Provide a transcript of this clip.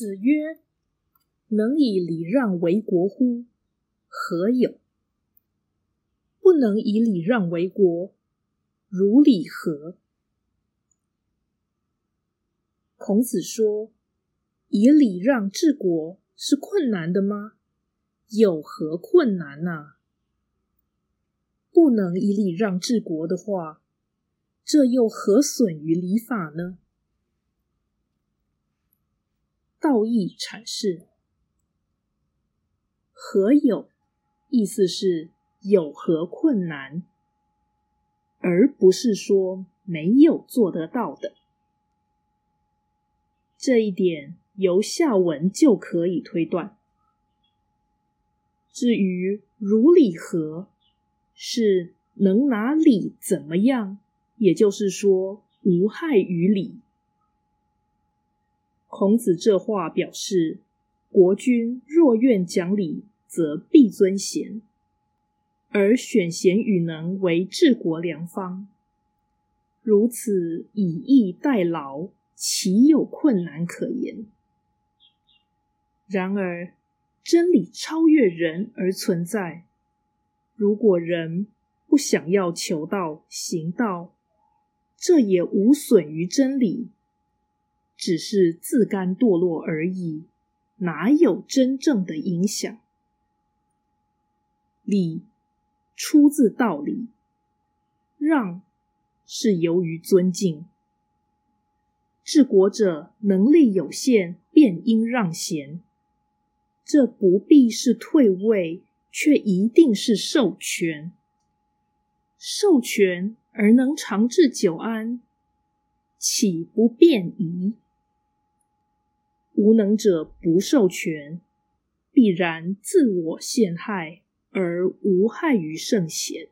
子曰：“能以礼让为国乎？何有？不能以礼让为国，如礼何？”孔子说：“以礼让治国是困难的吗？有何困难呢？不能以礼让治国的话，这又何损于礼法呢？”道义阐释：“何有？”意思是有何困难，而不是说没有做得到的。这一点由下文就可以推断。至于如礼何，是能拿礼怎么样？也就是说，无害于礼。孔子这话表示，国君若愿讲理，则必尊贤，而选贤与能为治国良方。如此以逸待劳，岂有困难可言？然而，真理超越人而存在。如果人不想要求道、行道，这也无损于真理。只是自甘堕落而已，哪有真正的影响？礼出自道理，让是由于尊敬。治国者能力有限，便应让贤。这不必是退位，却一定是授权。授权而能长治久安，岂不便宜？无能者不授权，必然自我陷害而无害于圣贤。